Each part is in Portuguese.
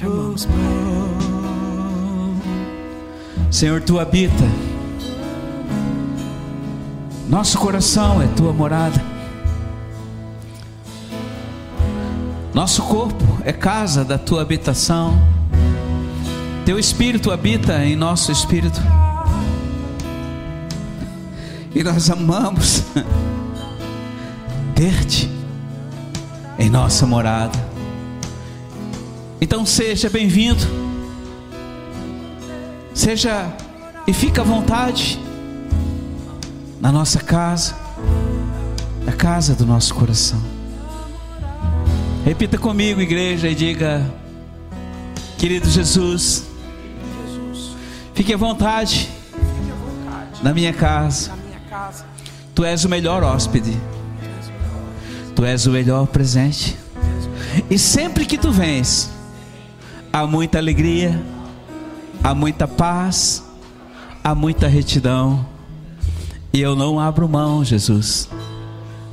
te amamos, Pai. Senhor, tu habita. Nosso coração é tua morada. Nosso corpo é casa da tua habitação. Teu espírito habita em nosso espírito. E nós amamos ter-te em nossa morada. Então seja bem-vindo. Seja e fica à vontade na nossa casa, na casa do nosso coração. Repita comigo, igreja, e diga: Querido Jesus, fique à vontade na minha casa. Tu és o melhor hóspede. Tu és o melhor presente. E sempre que tu vens, há muita alegria, há muita paz, há muita retidão. E eu não abro mão, Jesus,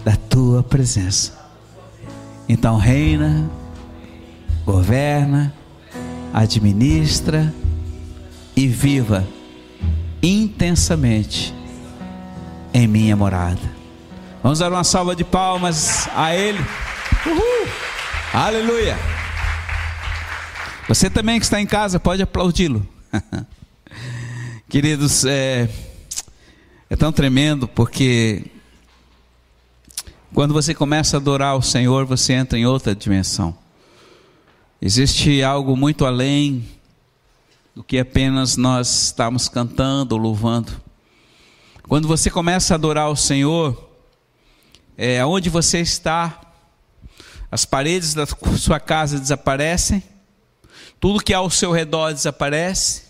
da tua presença. Então reina, governa, administra e viva intensamente em minha morada. Vamos dar uma salva de palmas a Ele. Uhul. Aleluia. Você também que está em casa pode aplaudi-lo. Queridos, é, é tão tremendo porque quando você começa a adorar o Senhor, você entra em outra dimensão. Existe algo muito além do que apenas nós estamos cantando ou louvando. Quando você começa a adorar o Senhor, é, onde você está, as paredes da sua casa desaparecem, tudo que ao seu redor desaparece,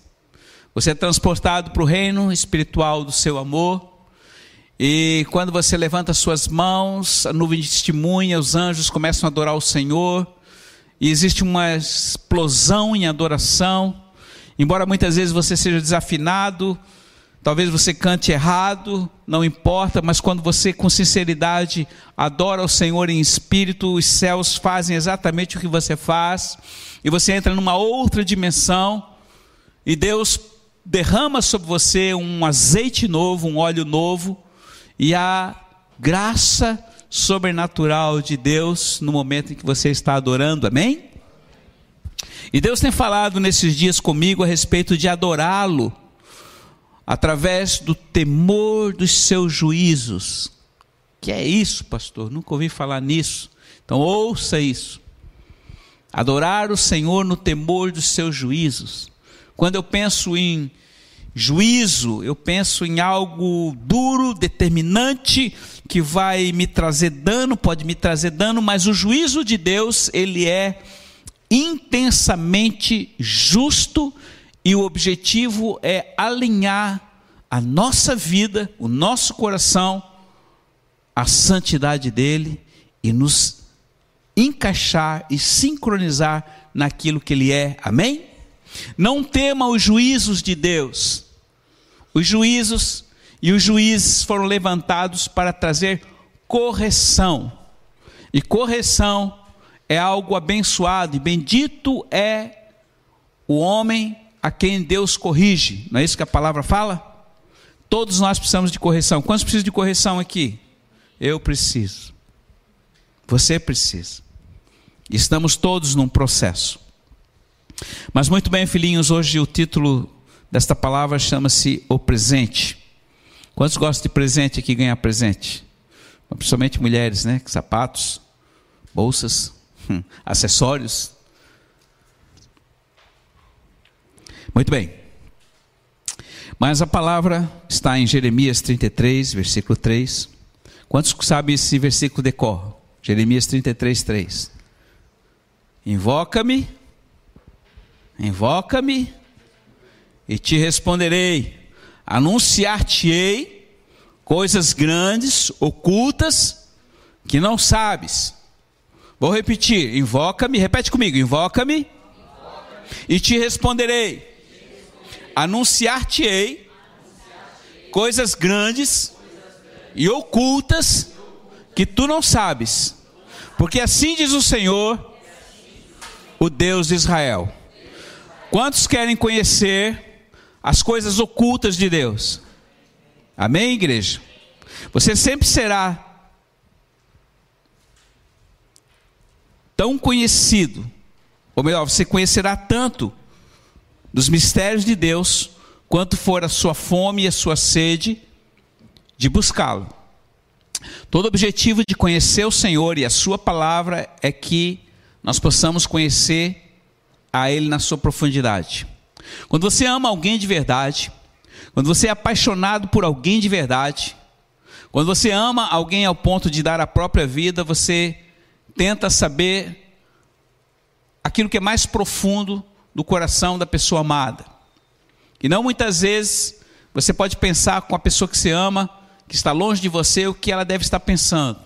você é transportado para o reino espiritual do seu amor, e quando você levanta suas mãos, a nuvem de testemunha, os anjos começam a adorar o Senhor, e existe uma explosão em adoração, embora muitas vezes você seja desafinado, Talvez você cante errado, não importa, mas quando você com sinceridade adora o Senhor em espírito, os céus fazem exatamente o que você faz, e você entra numa outra dimensão, e Deus derrama sobre você um azeite novo, um óleo novo, e a graça sobrenatural de Deus no momento em que você está adorando, amém? E Deus tem falado nesses dias comigo a respeito de adorá-lo através do temor dos seus juízos. Que é isso, pastor? Nunca ouvi falar nisso. Então ouça isso. Adorar o Senhor no temor dos seus juízos. Quando eu penso em juízo, eu penso em algo duro, determinante, que vai me trazer dano, pode me trazer dano, mas o juízo de Deus, ele é intensamente justo e o objetivo é alinhar a nossa vida, o nosso coração, à santidade dele e nos encaixar e sincronizar naquilo que ele é. Amém? Não tema os juízos de Deus. Os juízos e os juízes foram levantados para trazer correção. E correção é algo abençoado e bendito é o homem a quem Deus corrige. Não é isso que a palavra fala? Todos nós precisamos de correção. Quantos precisam de correção aqui? Eu preciso. Você precisa. Estamos todos num processo. Mas muito bem, filhinhos, hoje o título desta palavra chama-se O Presente. Quantos gostam de presente aqui, ganhar presente? Principalmente mulheres, né? Sapatos, bolsas, acessórios. Muito bem. Mas a palavra está em Jeremias 33, versículo 3. Quantos sabem esse versículo decorre? Jeremias 33, 3. Invoca-me, invoca-me e te responderei. Anunciar-te-ei coisas grandes, ocultas, que não sabes. Vou repetir: invoca-me, repete comigo: invoca-me invoca e te responderei anunciar-te-ei coisas grandes e ocultas que tu não sabes. Porque assim diz o Senhor, o Deus de Israel. Quantos querem conhecer as coisas ocultas de Deus? Amém, igreja? Você sempre será tão conhecido, ou melhor, você conhecerá tanto dos mistérios de Deus, quanto for a sua fome e a sua sede de buscá-lo. Todo objetivo de conhecer o Senhor e a Sua palavra é que nós possamos conhecer a Ele na sua profundidade. Quando você ama alguém de verdade, quando você é apaixonado por alguém de verdade, quando você ama alguém ao ponto de dar a própria vida, você tenta saber aquilo que é mais profundo do coração da pessoa amada. E não muitas vezes você pode pensar com a pessoa que você ama, que está longe de você, o que ela deve estar pensando.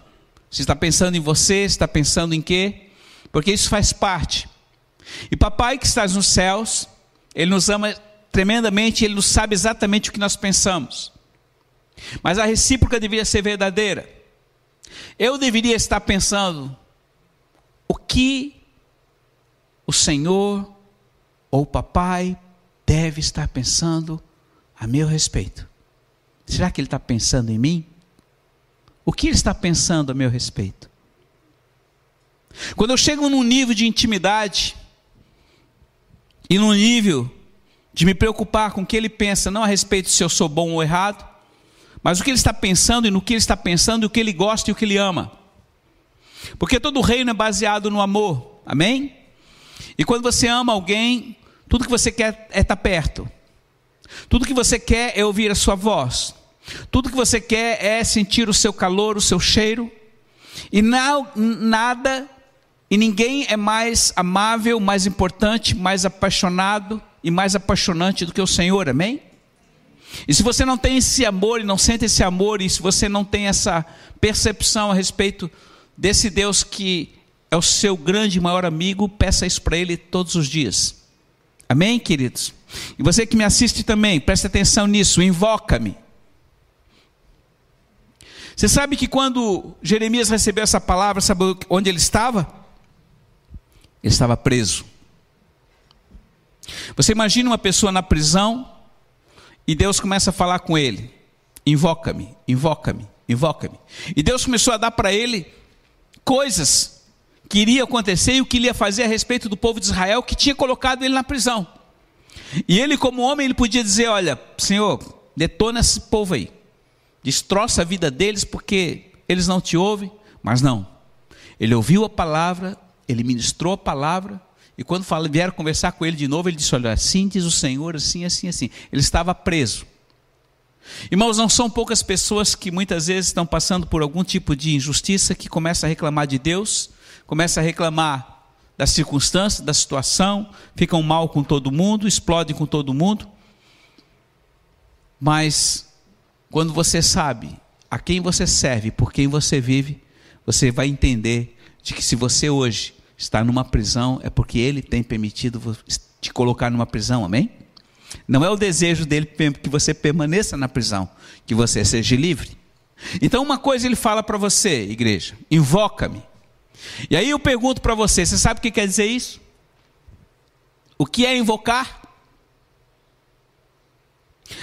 Se está pensando em você, se está pensando em quê? Porque isso faz parte. E papai que estás nos céus, ele nos ama tremendamente, ele nos sabe exatamente o que nós pensamos. Mas a recíproca deveria ser verdadeira. Eu deveria estar pensando o que o Senhor ou papai deve estar pensando a meu respeito. Será que ele está pensando em mim? O que ele está pensando a meu respeito? Quando eu chego num nível de intimidade e num nível de me preocupar com o que ele pensa, não a respeito se eu sou bom ou errado, mas o que ele está pensando e no que ele está pensando, e o que ele gosta e o que ele ama. Porque todo reino é baseado no amor, amém? E quando você ama alguém, tudo que você quer é estar perto, tudo que você quer é ouvir a sua voz, tudo que você quer é sentir o seu calor, o seu cheiro, e não, nada e ninguém é mais amável, mais importante, mais apaixonado e mais apaixonante do que o Senhor, amém? E se você não tem esse amor e não sente esse amor, e se você não tem essa percepção a respeito desse Deus que é o seu grande e maior amigo, peça isso para Ele todos os dias. Amém, queridos? E você que me assiste também, preste atenção nisso, invoca-me. Você sabe que quando Jeremias recebeu essa palavra, sabe onde ele estava? Ele estava preso. Você imagina uma pessoa na prisão e Deus começa a falar com ele: invoca-me, invoca-me, invoca-me. E Deus começou a dar para ele coisas que iriam acontecer e o que ele ia fazer a respeito do povo de Israel que tinha colocado ele na prisão. E ele, como homem, ele podia dizer: Olha, Senhor, detona esse povo aí, destroça a vida deles porque eles não te ouvem, mas não. Ele ouviu a palavra, ele ministrou a palavra, e quando vieram conversar com ele de novo, ele disse: Olha, assim diz o Senhor, assim, assim, assim. Ele estava preso. Irmãos, não são poucas pessoas que muitas vezes estão passando por algum tipo de injustiça que começa a reclamar de Deus, começa a reclamar das circunstâncias, da situação, ficam mal com todo mundo, explodem com todo mundo. Mas quando você sabe a quem você serve, por quem você vive, você vai entender de que se você hoje está numa prisão, é porque Ele tem permitido te colocar numa prisão, amém? Não é o desejo dele que você permaneça na prisão, que você seja livre. Então, uma coisa ele fala para você, igreja: invoca-me. E aí eu pergunto para você: você sabe o que quer dizer isso? O que é invocar?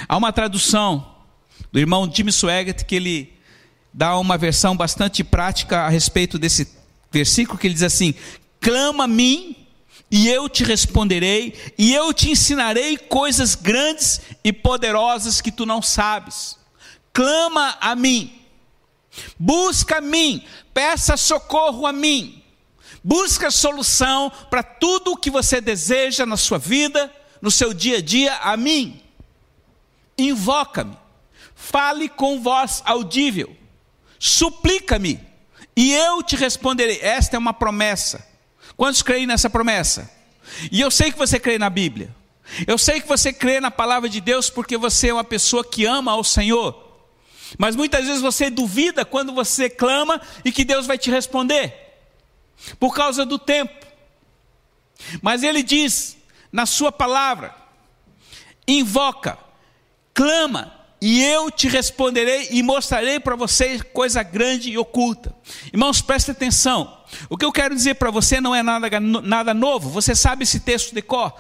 Há uma tradução do irmão Jimmy Swaggart que ele dá uma versão bastante prática a respeito desse versículo que ele diz assim: clama a mim e eu te responderei, e eu te ensinarei coisas grandes e poderosas que tu não sabes. Clama a mim, busca a mim, peça socorro a mim, busca solução para tudo o que você deseja na sua vida, no seu dia a dia, a mim. Invoca-me, fale com voz audível, suplica-me, e eu te responderei. Esta é uma promessa. Quantos creem nessa promessa? E eu sei que você crê na Bíblia. Eu sei que você crê na palavra de Deus porque você é uma pessoa que ama ao Senhor. Mas muitas vezes você duvida quando você clama e que Deus vai te responder, por causa do tempo. Mas Ele diz na Sua palavra: invoca, clama, e eu te responderei e mostrarei para vocês coisa grande e oculta. Irmãos, preste atenção. O que eu quero dizer para você não é nada, nada novo. Você sabe esse texto de cor.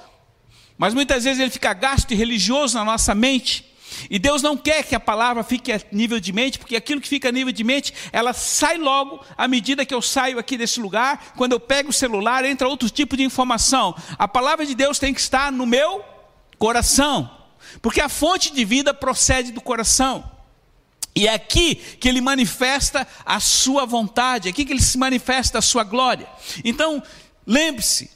Mas muitas vezes ele fica gasto e religioso na nossa mente. E Deus não quer que a palavra fique a nível de mente, porque aquilo que fica a nível de mente, ela sai logo à medida que eu saio aqui desse lugar. Quando eu pego o celular, entra outro tipo de informação. A palavra de Deus tem que estar no meu coração, porque a fonte de vida procede do coração. E é aqui que ele manifesta a sua vontade, é aqui que ele se manifesta a sua glória. Então, lembre-se,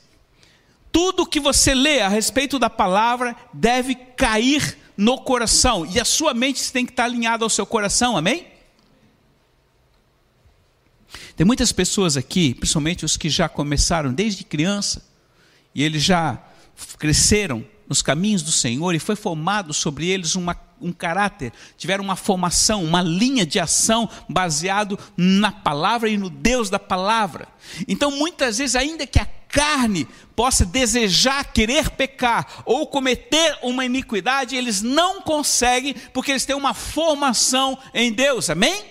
tudo que você lê a respeito da palavra deve cair no coração, e a sua mente tem que estar alinhada ao seu coração, amém? Tem muitas pessoas aqui, principalmente os que já começaram desde criança, e eles já cresceram nos caminhos do Senhor, e foi formado sobre eles uma um caráter, tiveram uma formação, uma linha de ação baseado na palavra e no Deus da palavra. Então, muitas vezes, ainda que a carne possa desejar querer pecar ou cometer uma iniquidade, eles não conseguem porque eles têm uma formação em Deus. Amém?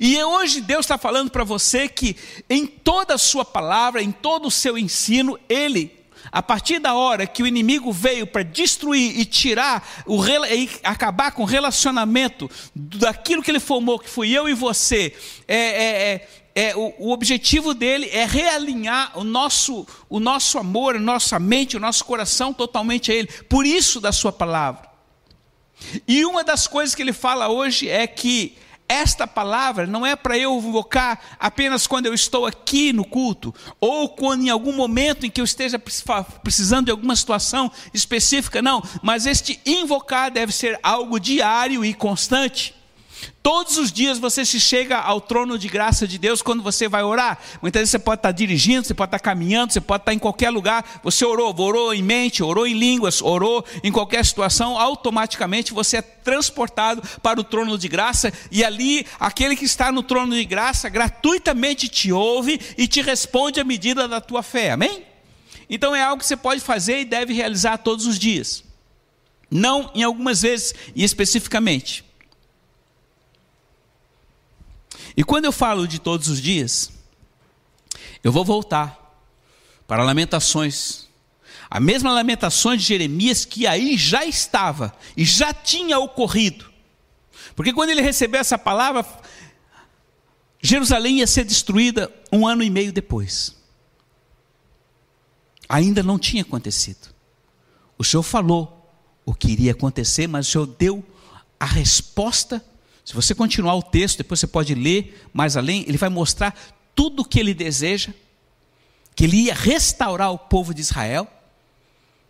E hoje Deus está falando para você que em toda a sua palavra, em todo o seu ensino, Ele a partir da hora que o inimigo veio para destruir e tirar, o, e acabar com o relacionamento daquilo que ele formou, que fui eu e você, é, é, é, é o, o, objetivo dele é realinhar o nosso, o nosso amor, nossa mente, o nosso coração totalmente a ele. Por isso da sua palavra. E uma das coisas que ele fala hoje é que esta palavra não é para eu invocar apenas quando eu estou aqui no culto, ou quando em algum momento em que eu esteja precisando de alguma situação específica, não, mas este invocar deve ser algo diário e constante. Todos os dias você se chega ao trono de graça de Deus quando você vai orar. Muitas vezes você pode estar dirigindo, você pode estar caminhando, você pode estar em qualquer lugar. Você orou, orou em mente, orou em línguas, orou em qualquer situação, automaticamente você é transportado para o trono de graça e ali aquele que está no trono de graça gratuitamente te ouve e te responde à medida da tua fé. Amém? Então é algo que você pode fazer e deve realizar todos os dias. Não em algumas vezes e especificamente. E quando eu falo de todos os dias, eu vou voltar para Lamentações. A mesma Lamentações de Jeremias que aí já estava e já tinha ocorrido. Porque quando ele recebeu essa palavra, Jerusalém ia ser destruída um ano e meio depois. Ainda não tinha acontecido. O Senhor falou o que iria acontecer, mas o Senhor deu a resposta se você continuar o texto, depois você pode ler mais além, ele vai mostrar tudo o que ele deseja, que ele ia restaurar o povo de Israel,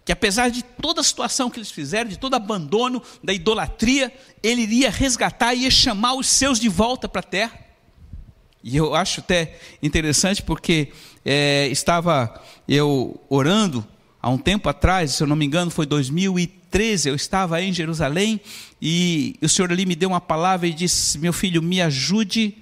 que apesar de toda a situação que eles fizeram, de todo abandono da idolatria, ele iria resgatar e ia chamar os seus de volta para a terra. E eu acho até interessante porque é, estava eu orando há um tempo atrás, se eu não me engano, foi 2013, eu estava em Jerusalém e o Senhor ali me deu uma palavra e disse: Meu filho, me ajude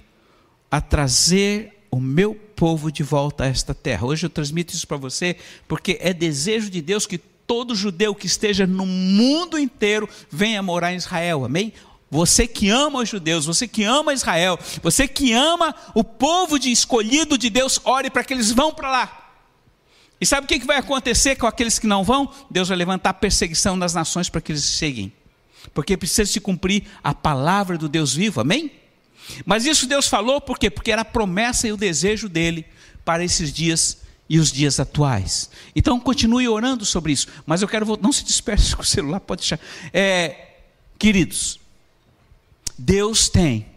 a trazer o meu povo de volta a esta terra. Hoje eu transmito isso para você porque é desejo de Deus que todo judeu que esteja no mundo inteiro venha morar em Israel, amém? Você que ama os judeus, você que ama Israel, você que ama o povo de escolhido de Deus, ore para que eles vão para lá. E sabe o que vai acontecer com aqueles que não vão? Deus vai levantar perseguição das nações para que eles cheguem. Porque precisa se cumprir a palavra do Deus vivo, amém? Mas isso Deus falou por quê? Porque era a promessa e o desejo dele para esses dias e os dias atuais. Então continue orando sobre isso. Mas eu quero não se disperse com o celular, pode deixar. É, queridos, Deus tem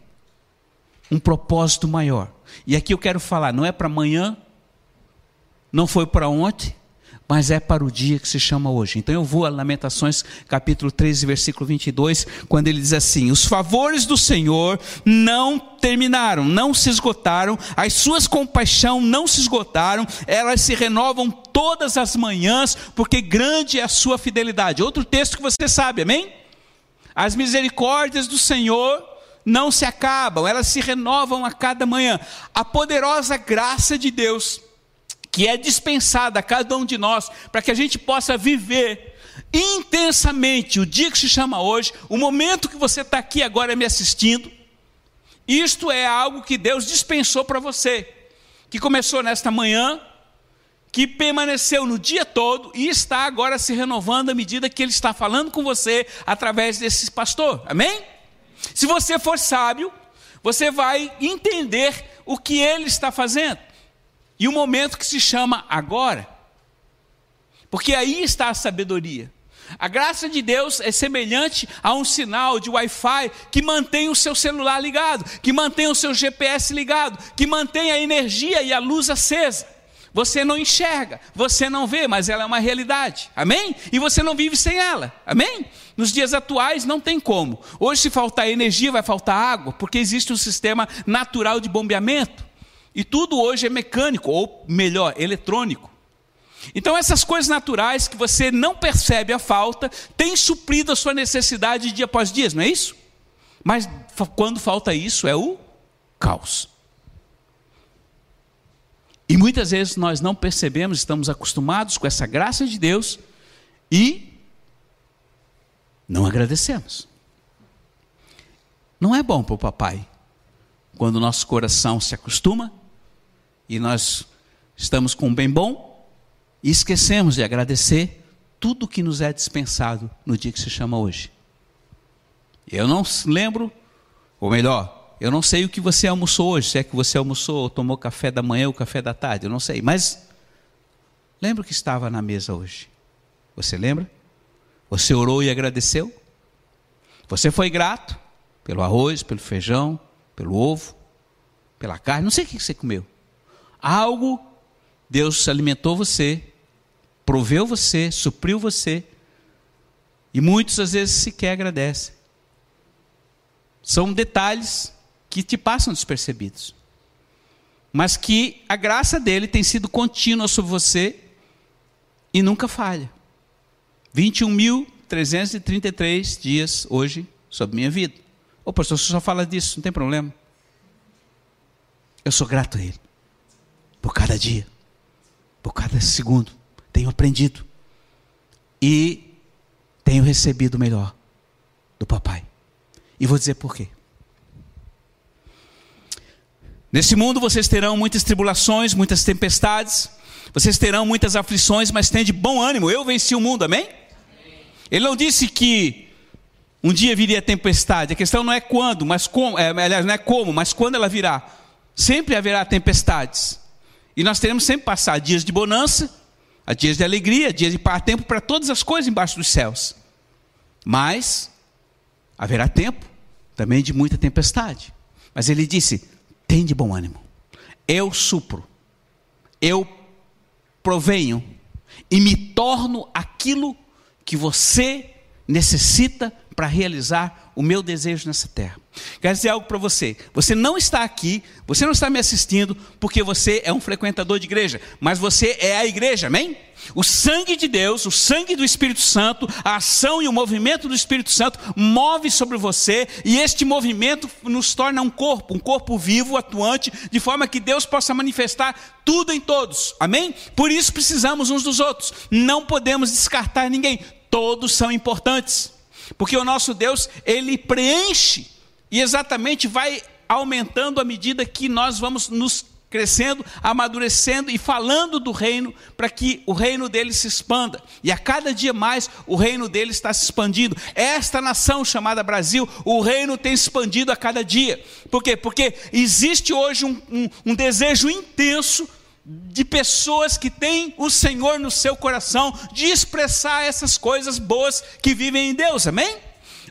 um propósito maior. E aqui eu quero falar, não é para amanhã, não foi para ontem, mas é para o dia que se chama hoje. Então eu vou a Lamentações, capítulo 13, versículo 22, quando ele diz assim: Os favores do Senhor não terminaram, não se esgotaram, as suas compaixão não se esgotaram, elas se renovam todas as manhãs, porque grande é a sua fidelidade. Outro texto que você sabe, amém? As misericórdias do Senhor não se acabam, elas se renovam a cada manhã. A poderosa graça de Deus que é dispensada a cada um de nós, para que a gente possa viver intensamente o dia que se chama hoje, o momento que você está aqui agora me assistindo. Isto é algo que Deus dispensou para você, que começou nesta manhã, que permaneceu no dia todo e está agora se renovando à medida que ele está falando com você através desse pastor. Amém? Se você for sábio, você vai entender o que ele está fazendo. E o momento que se chama agora. Porque aí está a sabedoria. A graça de Deus é semelhante a um sinal de Wi-Fi que mantém o seu celular ligado, que mantém o seu GPS ligado, que mantém a energia e a luz acesa. Você não enxerga, você não vê, mas ela é uma realidade. Amém? E você não vive sem ela. Amém? Nos dias atuais não tem como. Hoje, se faltar energia, vai faltar água, porque existe um sistema natural de bombeamento. E tudo hoje é mecânico, ou melhor, eletrônico. Então, essas coisas naturais que você não percebe a falta, têm suprido a sua necessidade dia após dia, não é isso? Mas quando falta isso, é o caos. E muitas vezes nós não percebemos, estamos acostumados com essa graça de Deus e não agradecemos. Não é bom para o papai quando o nosso coração se acostuma e nós estamos com um bem bom e esquecemos de agradecer tudo que nos é dispensado no dia que se chama hoje. Eu não lembro, ou melhor, eu não sei o que você almoçou hoje, se é que você almoçou ou tomou café da manhã ou café da tarde, eu não sei, mas lembro que estava na mesa hoje. Você lembra? Você orou e agradeceu? Você foi grato pelo arroz, pelo feijão, pelo ovo, pela carne, não sei o que você comeu. Algo Deus alimentou você proveu você, supriu você, e muitos às vezes sequer agradecem. São detalhes que te passam despercebidos, mas que a graça dele tem sido contínua sobre você e nunca falha. 21.333 dias hoje sobre minha vida. Ô pastor, você só fala disso, não tem problema. Eu sou grato a Ele por cada dia, por cada segundo tenho aprendido e tenho recebido o melhor do papai. E vou dizer por quê. Nesse mundo vocês terão muitas tribulações, muitas tempestades, vocês terão muitas aflições, mas tenham de bom ânimo. Eu venci o mundo, amém? Ele não disse que um dia viria a tempestade. A questão não é quando, mas como. É, aliás, não é como, mas quando ela virá. Sempre haverá tempestades. E nós teremos sempre passar dias de bonança dias de alegria, dias de par tempo para todas as coisas embaixo dos céus. Mas haverá tempo também de muita tempestade. Mas ele disse: tem de bom ânimo. Eu supro, eu provenho e me torno aquilo que você necessita para realizar o meu desejo nessa terra. Quero dizer algo para você. Você não está aqui, você não está me assistindo porque você é um frequentador de igreja, mas você é a igreja, amém? O sangue de Deus, o sangue do Espírito Santo, a ação e o movimento do Espírito Santo move sobre você e este movimento nos torna um corpo, um corpo vivo, atuante, de forma que Deus possa manifestar tudo em todos. Amém? Por isso precisamos uns dos outros. Não podemos descartar ninguém. Todos são importantes. Porque o nosso Deus, ele preenche e exatamente vai aumentando à medida que nós vamos nos crescendo, amadurecendo e falando do reino para que o reino dele se expanda. E a cada dia mais o reino dele está se expandindo. Esta nação chamada Brasil, o reino tem expandido a cada dia. Por quê? Porque existe hoje um, um, um desejo intenso de pessoas que têm o Senhor no seu coração, de expressar essas coisas boas que vivem em Deus, amém?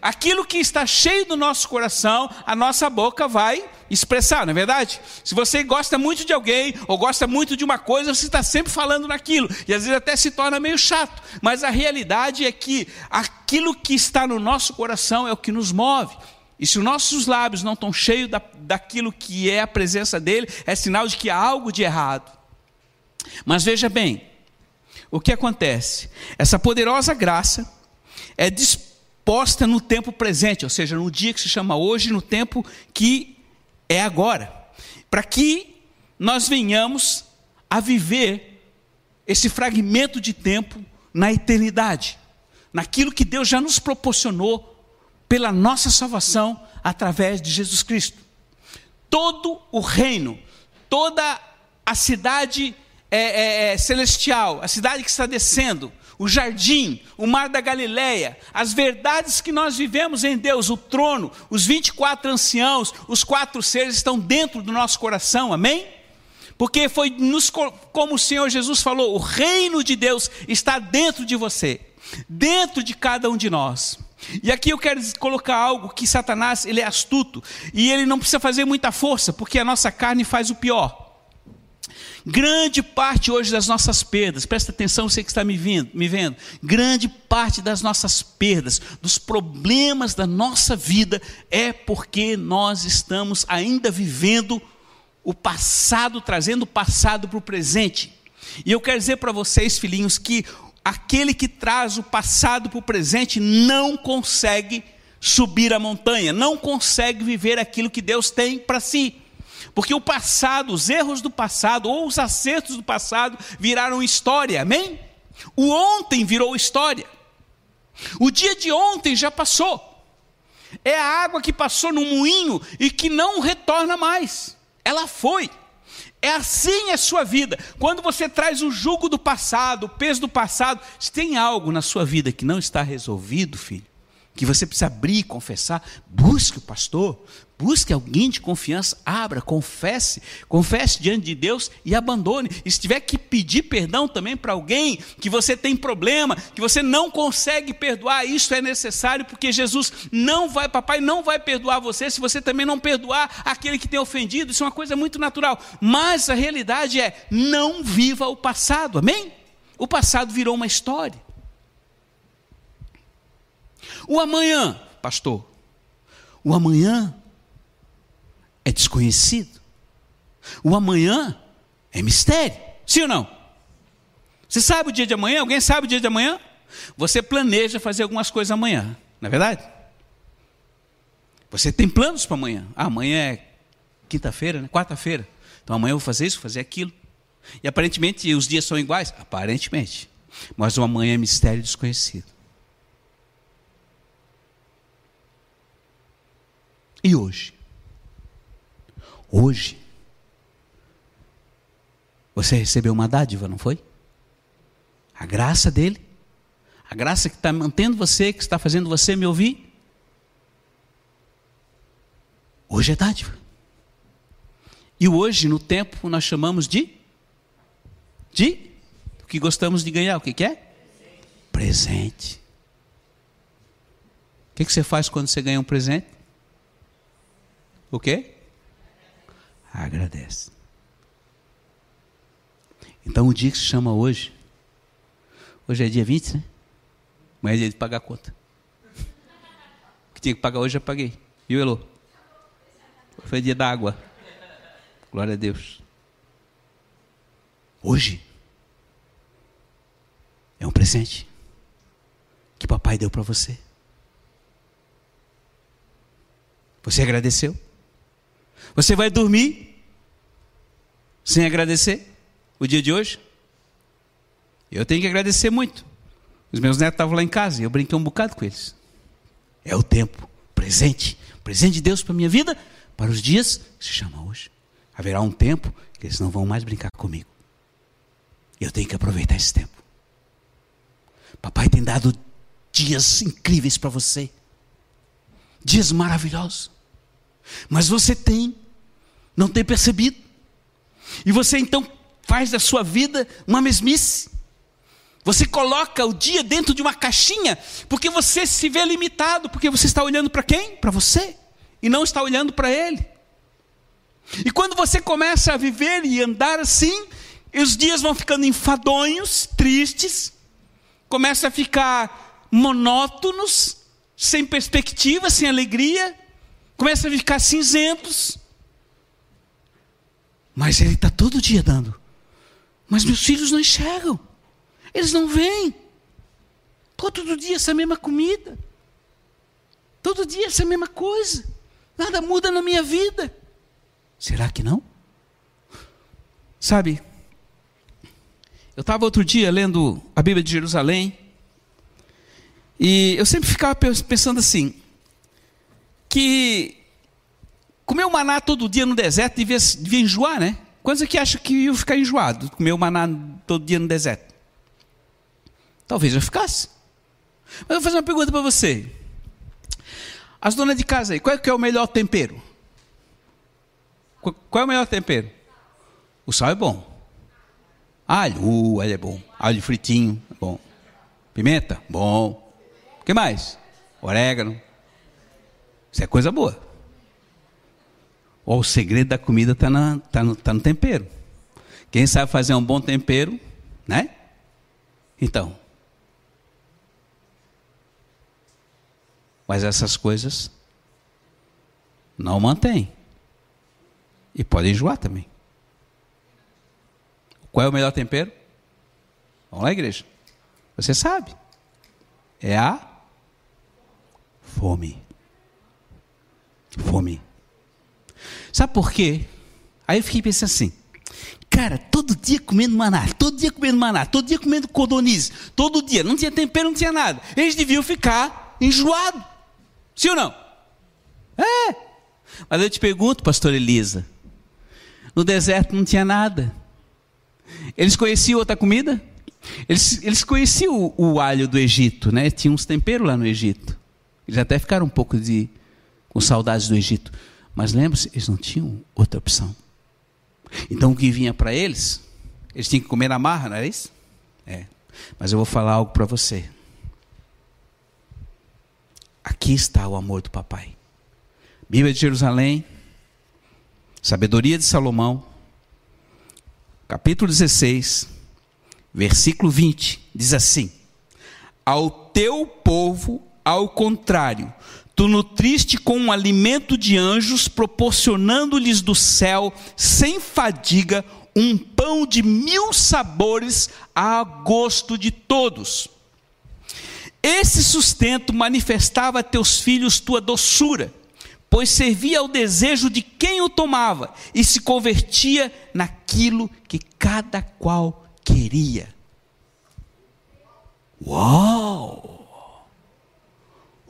Aquilo que está cheio do nosso coração, a nossa boca vai expressar, não é verdade? Se você gosta muito de alguém ou gosta muito de uma coisa, você está sempre falando naquilo, e às vezes até se torna meio chato, mas a realidade é que aquilo que está no nosso coração é o que nos move. E se os nossos lábios não estão cheios da, daquilo que é a presença dele, é sinal de que há algo de errado. Mas veja bem, o que acontece? Essa poderosa graça é disposta no tempo presente, ou seja, no dia que se chama hoje, no tempo que é agora, para que nós venhamos a viver esse fragmento de tempo na eternidade, naquilo que Deus já nos proporcionou pela nossa salvação através de Jesus Cristo. Todo o reino, toda a cidade é, é, é, celestial, a cidade que está descendo, o jardim, o mar da Galileia, as verdades que nós vivemos em Deus, o trono, os 24 anciãos, os quatro seres estão dentro do nosso coração, amém? Porque foi nos, como o Senhor Jesus falou, o reino de Deus está dentro de você, dentro de cada um de nós. E aqui eu quero colocar algo que Satanás, ele é astuto, e ele não precisa fazer muita força, porque a nossa carne faz o pior. Grande parte hoje das nossas perdas, presta atenção, você que está me vendo, me vendo, grande parte das nossas perdas, dos problemas da nossa vida, é porque nós estamos ainda vivendo o passado, trazendo o passado para o presente. E eu quero dizer para vocês, filhinhos, que aquele que traz o passado para o presente não consegue subir a montanha, não consegue viver aquilo que Deus tem para si. Porque o passado, os erros do passado ou os acertos do passado viraram história, amém? O ontem virou história. O dia de ontem já passou. É a água que passou no moinho e que não retorna mais. Ela foi. É assim a sua vida. Quando você traz o jugo do passado, o peso do passado, se tem algo na sua vida que não está resolvido, filho, que você precisa abrir e confessar, busque o pastor, busque alguém de confiança, abra, confesse, confesse diante de Deus e abandone. E se tiver que pedir perdão também para alguém que você tem problema, que você não consegue perdoar, isso é necessário, porque Jesus não vai, papai não vai perdoar você se você também não perdoar aquele que tem ofendido. Isso é uma coisa muito natural. Mas a realidade é: não viva o passado, amém? O passado virou uma história. O amanhã, pastor, o amanhã é desconhecido. O amanhã é mistério. Sim ou não? Você sabe o dia de amanhã? Alguém sabe o dia de amanhã? Você planeja fazer algumas coisas amanhã, não é verdade? Você tem planos para amanhã. Ah, amanhã é quinta-feira, né? quarta-feira. Então amanhã eu vou fazer isso, vou fazer aquilo. E aparentemente os dias são iguais? Aparentemente. Mas o amanhã é mistério desconhecido. E hoje? Hoje, você recebeu uma dádiva, não foi? A graça dele, a graça que está mantendo você, que está fazendo você me ouvir. Hoje é dádiva. E hoje, no tempo, nós chamamos de de o que gostamos de ganhar. O que, que é? Presente. presente. O que, que você faz quando você ganha um presente? O quê? Agradece. Então o dia que se chama hoje, hoje é dia 20, né? Amanhã é dia de pagar a conta. O que tinha que pagar hoje já paguei. Viu, Elô? Foi dia da água. Glória a Deus. Hoje é um presente que papai deu para você. Você agradeceu? Você vai dormir sem agradecer o dia de hoje? Eu tenho que agradecer muito. Os meus netos estavam lá em casa e eu brinquei um bocado com eles. É o tempo presente, presente de Deus para a minha vida, para os dias que se chama hoje. Haverá um tempo que eles não vão mais brincar comigo. Eu tenho que aproveitar esse tempo. Papai tem dado dias incríveis para você. Dias maravilhosos. Mas você tem, não tem percebido. E você então faz da sua vida uma mesmice. Você coloca o dia dentro de uma caixinha, porque você se vê limitado, porque você está olhando para quem? Para você, e não está olhando para Ele. E quando você começa a viver e andar assim, os dias vão ficando enfadonhos, tristes, começa a ficar monótonos, sem perspectiva, sem alegria, começa a ficar cinzentos. Mas ele está todo dia dando. Mas meus filhos não enxergam. Eles não veem. Todo dia essa mesma comida. Todo dia essa mesma coisa. Nada muda na minha vida. Será que não? Sabe, eu estava outro dia lendo a Bíblia de Jerusalém. E eu sempre ficava pensando assim: que comer o maná todo dia no deserto devia, devia enjoar, né? Quantos aqui acham que iam ficar enjoado, comer o maná todo dia no deserto? Talvez eu ficasse. Mas eu vou fazer uma pergunta para você. As donas de casa aí, qual é, que é o melhor tempero? Qual é o melhor tempero? O sal é bom. Alho, uh, alho é bom. Alho fritinho, é bom. Pimenta, bom. O que mais? Orégano. Isso é coisa boa. Ou o segredo da comida está tá no, tá no tempero. Quem sabe fazer um bom tempero, né? Então. Mas essas coisas não mantém. E pode enjoar também. Qual é o melhor tempero? Vamos lá, igreja. Você sabe. É a fome. Fome. Sabe por quê? Aí eu fiquei pensando assim, cara, todo dia comendo maná, todo dia comendo maná, todo dia comendo codonize, todo dia, não tinha tempero, não tinha nada. Eles deviam ficar enjoados. Sim ou não? É. Mas eu te pergunto, pastor Elisa, no deserto não tinha nada. Eles conheciam outra comida? Eles, eles conheciam o, o alho do Egito, né? Tinha uns temperos lá no Egito. Eles até ficaram um pouco de, com saudades do Egito. Mas lembre-se, eles não tinham outra opção. Então o que vinha para eles, eles tinham que comer na marra, não é isso? É. Mas eu vou falar algo para você. Aqui está o amor do papai. Bíblia de Jerusalém, Sabedoria de Salomão, capítulo 16, versículo 20, diz assim: Ao teu povo, ao contrário, tu nutriste com um alimento de anjos, proporcionando-lhes do céu, sem fadiga, um pão de mil sabores a gosto de todos. Esse sustento manifestava a teus filhos tua doçura, pois servia ao desejo de quem o tomava e se convertia naquilo que cada qual queria. Uau!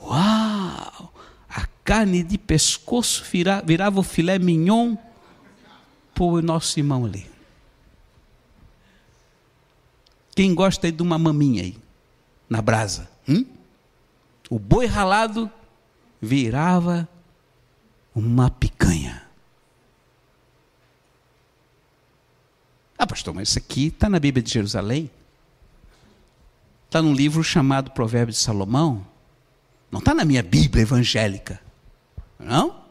Uau! A carne de pescoço virava, o filé mignon para o nosso irmão ali. Quem gosta de uma maminha aí, na brasa? Hum? O boi ralado virava uma picanha. Ah, pastor, mas isso aqui está na Bíblia de Jerusalém? Está num livro chamado Provérbios de Salomão? Não está na minha Bíblia evangélica. Não?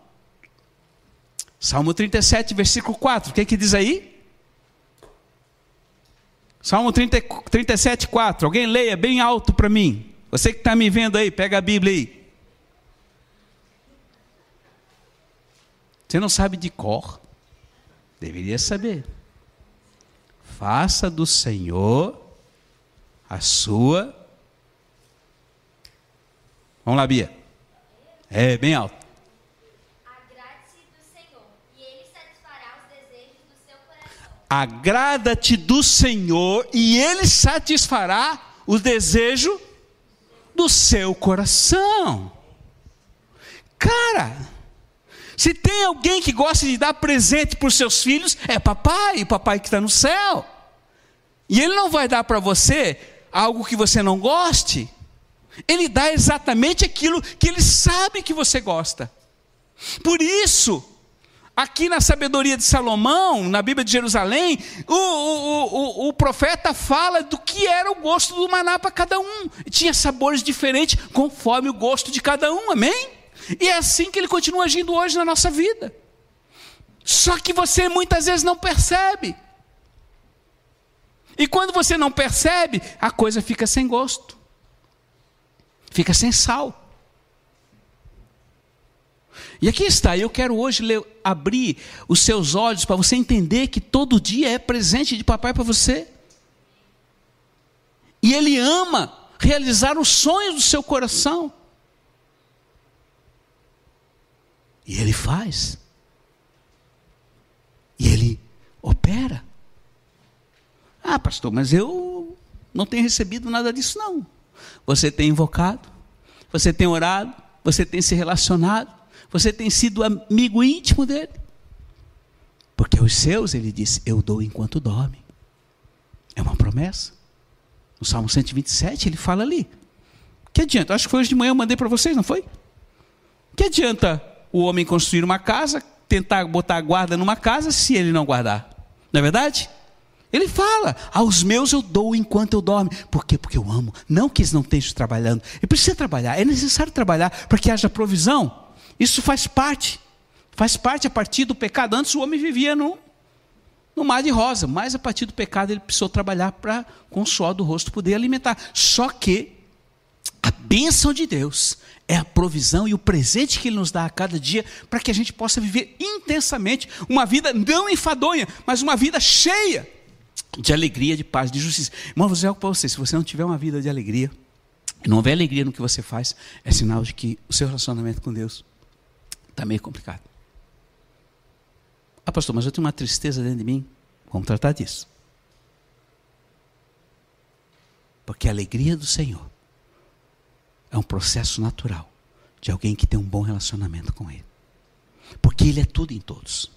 Salmo 37, versículo 4. O que, é que diz aí? Salmo 30, 37, 4. Alguém leia bem alto para mim. Você que está me vendo aí, pega a Bíblia aí. Você não sabe de cor? Deveria saber. Faça do Senhor a sua. Vamos lá, Bia. É, bem alto. Agrada-te do Senhor, e Ele satisfará os desejos do seu coração. Cara, se tem alguém que gosta de dar presente para os seus filhos, é papai, o papai que está no céu. E ele não vai dar para você algo que você não goste. Ele dá exatamente aquilo que ele sabe que você gosta. Por isso, aqui na sabedoria de Salomão, na Bíblia de Jerusalém, o, o, o, o profeta fala do que era o gosto do maná para cada um. Tinha sabores diferentes conforme o gosto de cada um, amém? E é assim que ele continua agindo hoje na nossa vida. Só que você muitas vezes não percebe. E quando você não percebe, a coisa fica sem gosto, fica sem sal. E aqui está, eu quero hoje ler, abrir os seus olhos para você entender que todo dia é presente de papai para você. E ele ama realizar os sonhos do seu coração. E ele faz. E ele opera. Ah, pastor, mas eu não tenho recebido nada disso, não. Você tem invocado, você tem orado, você tem se relacionado, você tem sido amigo íntimo dele. Porque os seus, ele disse, eu dou enquanto dorme. É uma promessa. No Salmo 127, ele fala ali. Que adianta? Acho que foi hoje de manhã eu mandei para vocês, não foi? Que adianta o homem construir uma casa, tentar botar guarda numa casa, se ele não guardar? Não é verdade? Ele fala: aos meus eu dou enquanto eu dorme. Por quê? Porque eu amo. Não que eles não estejam trabalhando. Ele precisa trabalhar. É necessário trabalhar para que haja provisão. Isso faz parte. Faz parte a partir do pecado. Antes o homem vivia no, no mar de rosa, mas a partir do pecado ele precisou trabalhar para, com o suor do rosto, poder alimentar. Só que a bênção de Deus é a provisão e o presente que Ele nos dá a cada dia para que a gente possa viver intensamente uma vida não enfadonha, mas uma vida cheia de alegria, de paz, de justiça. Irmão, vou dizer algo para você: se você não tiver uma vida de alegria, não houver alegria no que você faz, é sinal de que o seu relacionamento com Deus está meio complicado. Ah, pastor, mas eu tenho uma tristeza dentro de mim. Vamos tratar disso. Porque a alegria do Senhor é um processo natural de alguém que tem um bom relacionamento com Ele. Porque Ele é tudo em todos.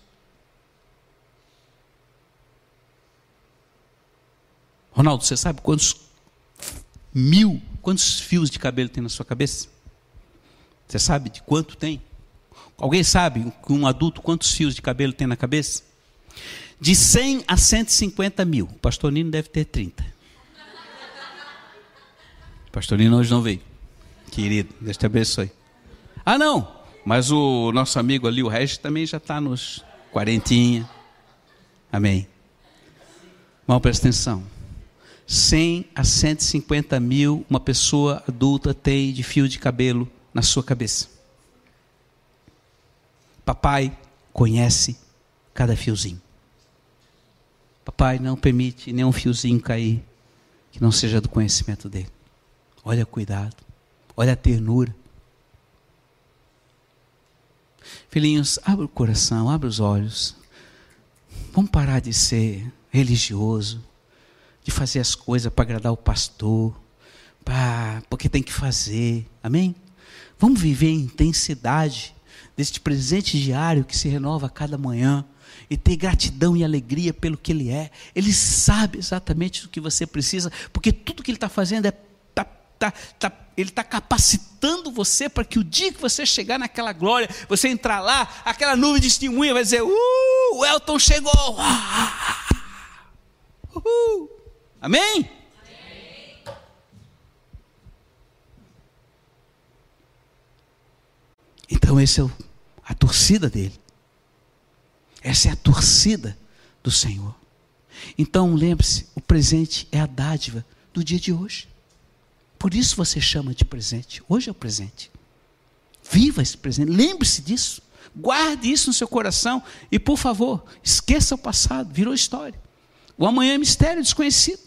Ronaldo, você sabe quantos mil, quantos fios de cabelo tem na sua cabeça? Você sabe de quanto tem? Alguém sabe, um adulto, quantos fios de cabelo tem na cabeça? De 100 a 150 mil. O pastor Nino deve ter 30. O pastor Nino hoje não veio. Querido, Deus te abençoe. Ah, não, mas o nosso amigo ali, o Regis, também já está nos quarentinha. Amém. Irmão, presta atenção. 100 a 150 mil uma pessoa adulta tem de fio de cabelo na sua cabeça. Papai conhece cada fiozinho. Papai não permite nenhum fiozinho cair que não seja do conhecimento dele. Olha cuidado, olha a ternura. Filhinhos, abre o coração, abre os olhos. Vamos parar de ser religioso, de fazer as coisas para agradar o pastor, pra, porque tem que fazer. Amém? Vamos viver em intensidade deste presente diário que se renova a cada manhã e ter gratidão e alegria pelo que Ele é. Ele sabe exatamente o que você precisa, porque tudo que Ele está fazendo é tá, tá, tá, Ele está capacitando você para que o dia que você chegar naquela glória, você entrar lá, aquela nuvem de testemunha vai dizer: Uh, o Elton chegou! Uhul! Amém? Então, essa é a torcida dele. Essa é a torcida do Senhor. Então, lembre-se: o presente é a dádiva do dia de hoje. Por isso você chama de presente. Hoje é o presente. Viva esse presente. Lembre-se disso. Guarde isso no seu coração. E, por favor, esqueça o passado. Virou história. O amanhã é mistério desconhecido.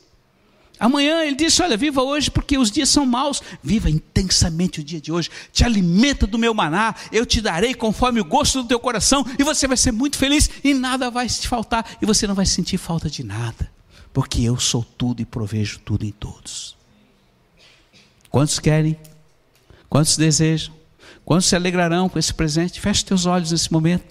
Amanhã ele disse: Olha, viva hoje porque os dias são maus. Viva intensamente o dia de hoje. Te alimenta do meu maná. Eu te darei conforme o gosto do teu coração. E você vai ser muito feliz. E nada vai te faltar. E você não vai sentir falta de nada. Porque eu sou tudo e provejo tudo em todos. Quantos querem? Quantos desejam? Quantos se alegrarão com esse presente? Feche teus olhos nesse momento.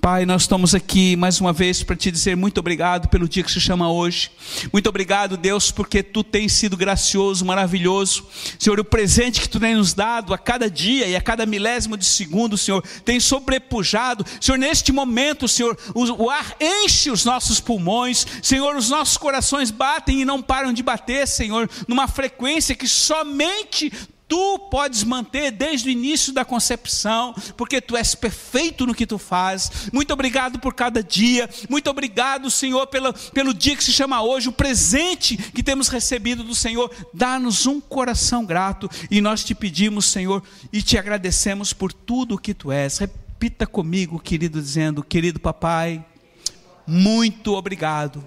Pai, nós estamos aqui mais uma vez para te dizer muito obrigado pelo dia que se chama hoje. Muito obrigado, Deus, porque tu tens sido gracioso, maravilhoso. Senhor, o presente que tu tens nos dado a cada dia e a cada milésimo de segundo, Senhor, tem sobrepujado. Senhor, neste momento, Senhor, o, ar enche os nossos pulmões. Senhor, os nossos corações batem e não param de bater, Senhor, numa frequência que somente tu podes manter desde o início da concepção, porque tu és perfeito no que tu fazes. Muito obrigado por cada dia, muito obrigado, Senhor, pelo, pelo dia que se chama hoje, o presente que temos recebido do Senhor. Dá-nos um coração grato e nós te pedimos, Senhor, e te agradecemos por tudo o que tu és. Repita comigo, querido, dizendo: Querido papai, muito obrigado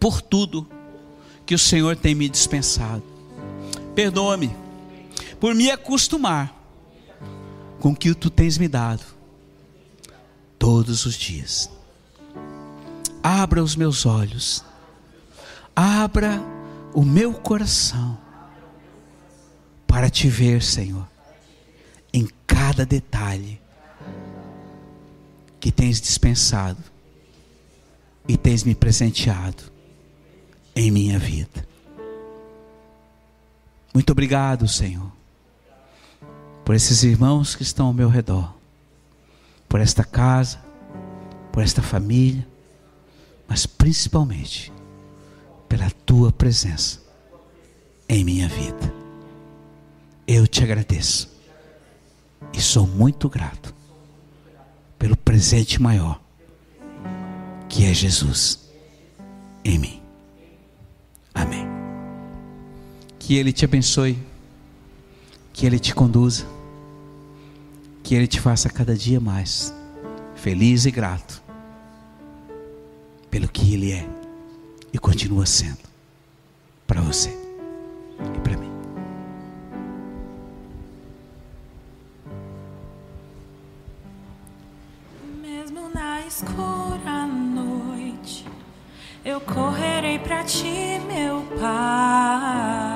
por tudo que o Senhor tem me dispensado. Perdoa-me por me acostumar com o que tu tens me dado todos os dias. Abra os meus olhos, abra o meu coração para te ver, Senhor, em cada detalhe que tens dispensado e tens me presenteado em minha vida. Muito obrigado, Senhor por esses irmãos que estão ao meu redor, por esta casa, por esta família, mas principalmente pela tua presença em minha vida. Eu te agradeço e sou muito grato pelo presente maior que é Jesus em mim. Amém. Que Ele te abençoe, que Ele te conduza que Ele te faça cada dia mais feliz e grato pelo que Ele é e continua sendo para você e para mim. Mesmo na escura noite, eu correrei para Ti, meu Pai.